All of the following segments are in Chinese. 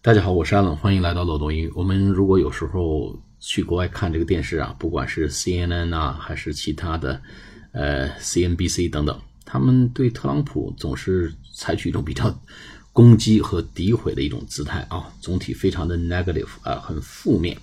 大家好，我是阿冷，欢迎来到漏斗英语。我们如果有时候去国外看这个电视啊，不管是 CNN 啊，还是其他的，呃，CNBC 等等，他们对特朗普总是采取一种比较攻击和诋毁的一种姿态啊，总体非常的 negative 啊，很负面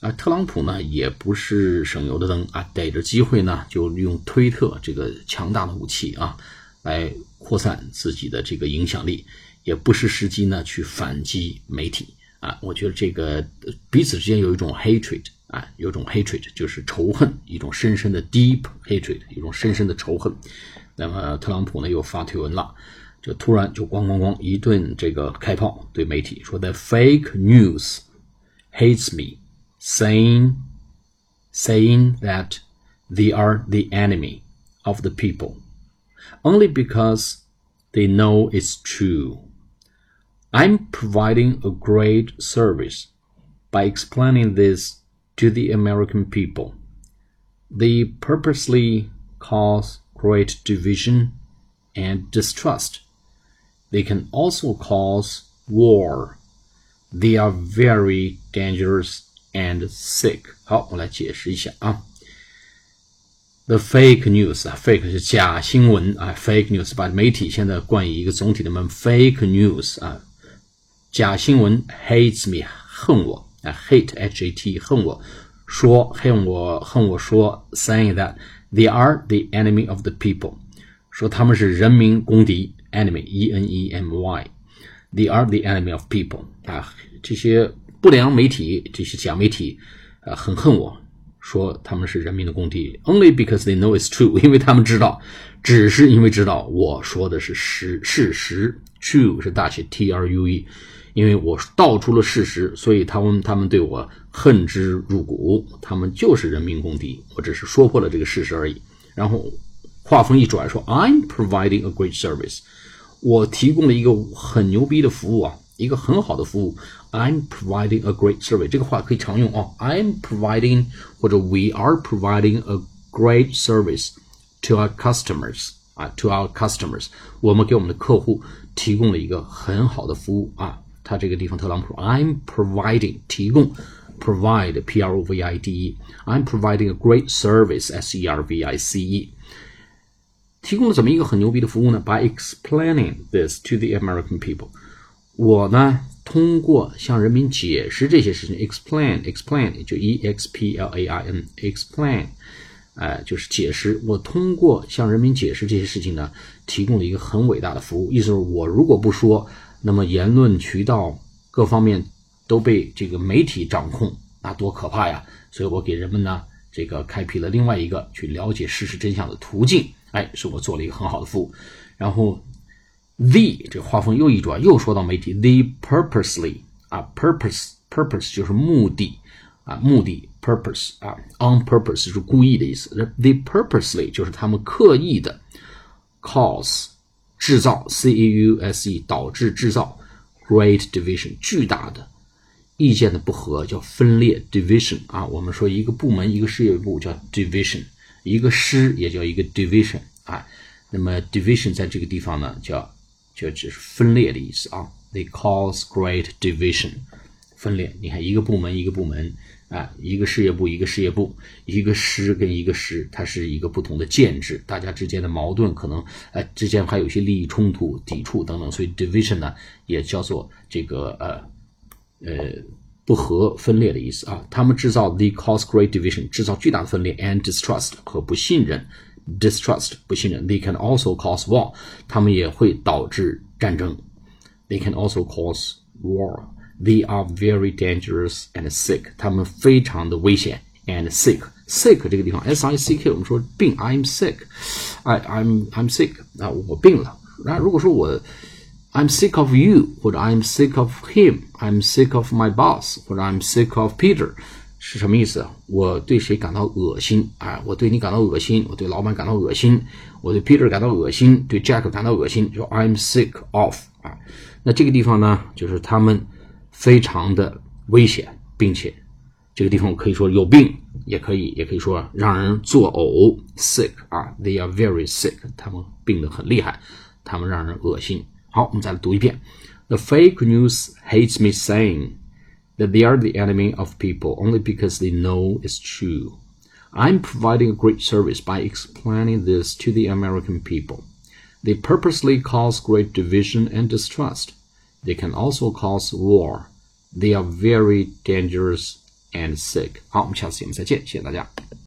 啊。特朗普呢，也不是省油的灯啊，逮着机会呢，就利用推特这个强大的武器啊，来扩散自己的这个影响力。也不失时机呢，去反击媒体啊！我觉得这个彼此之间有一种 hatred 啊，有一种 hatred 就是仇恨，一种深深的 deep hatred，一种深深的仇恨。那么特朗普呢又发推文了，就突然就咣咣咣一顿这个开炮，对媒体说：“The fake news hates me, saying saying that they are the enemy of the people, only because they know it's true.” I'm providing a great service by explaining this to the American people. They purposely cause great division and distrust. They can also cause war. They are very dangerous and sick. 好，我来解释一下啊。The fake news 啊，fake 是假新闻啊，fake news 把媒体现在冠以一个总体的门，fake news 啊。 假新闻 hates me 恨我啊 hate h a t 恨我说恨我恨我说 saying that they are the enemy of the people 说他们是人民公敌 enemy e n e m y they are the enemy of people 啊这些不良媒体这些假媒体啊很恨我说他们是人民的公敌 only because they know it's true 因为他们知道只是因为知道我说的是实事实 true 是大写 t r u e 因为我道出了事实，所以他们他们对我恨之入骨，他们就是人民公敌。我只是说破了这个事实而已。然后话锋一转，说 I'm providing a great service，我提供了一个很牛逼的服务啊，一个很好的服务。I'm providing a great service，这个话可以常用哦。I'm providing 或者 We are providing a great service to our customers 啊，to our customers，我们给我们的客户提供了一个很好的服务啊。他这个地方特朗普，I'm providing 提供，provide p r o v i d e，I'm providing a great service s e r v i c e，提供了怎么一个很牛逼的服务呢？By explaining this to the American people，我呢通过向人民解释这些事情，explain explain 就 e x p l a i n explain，哎，就是解释。我通过向人民解释这些事情呢，提供了一个很伟大的服务。意思是我如果不说。 那么言论渠道各方面都被这个媒体掌控，那多可怕呀！所以我给人们呢，这个开辟了另外一个去了解事实真相的途径。哎，是我做了一个很好的服务。然后，the 这个画风又一转，又说到媒体，the purposely 啊，purpose purpose 就是目的啊，目的 purpose 啊，on purpose 是故意的意思。the purposely 就是他们刻意的 cause。制造 c a u s e 导致制造 great division 巨大的意见的不合叫分裂 division 啊，我们说一个部门一个事业部叫 division，一个师也叫一个 division 啊。那么 division 在这个地方呢，叫就只是分裂的意思啊。They cause great division 分裂。你看一个部门一个部门。啊，一个事业部，一个事业部，一个师跟一个师，它是一个不同的建制，大家之间的矛盾可能，哎，之间还有一些利益冲突、抵触等等，所以 division 呢也叫做这个呃呃不和分裂的意思啊。他们制造 the cause great division，制造巨大的分裂 and distrust 和不信任，distrust 不信任。They can also cause war，他们也会导致战争。They can also cause war。They are very dangerous and sick. 他们非常的危险 and sick. Sick 这个地方，s i c k 我们说病，I'm sick. I I'm I'm sick 啊，我病了。那如果说我 I'm sick of you，或者 I'm sick of him，I'm sick of my boss，或者 I'm sick of Peter，是什么意思？我对谁感到恶心啊？我对你感到恶心，我对老板感到恶心，我对 Peter 感到恶心，对 Jack 感到恶心，就 I'm sick of 啊。那这个地方呢，就是他们。 非常的危险，并且这个地方可以说有病，也可以也可以说让人作呕，sick 啊，they are very sick，他们病得很厉害，他们让人恶心。好，我们再来读一遍 The fake news hates me saying that they are the enemy of people only because they know it's true. I'm providing a great service by explaining this to the American people. They purposely cause great division and distrust. They can also cause war. They are very dangerous and sick. 好，我们下次节目再见，谢谢大家。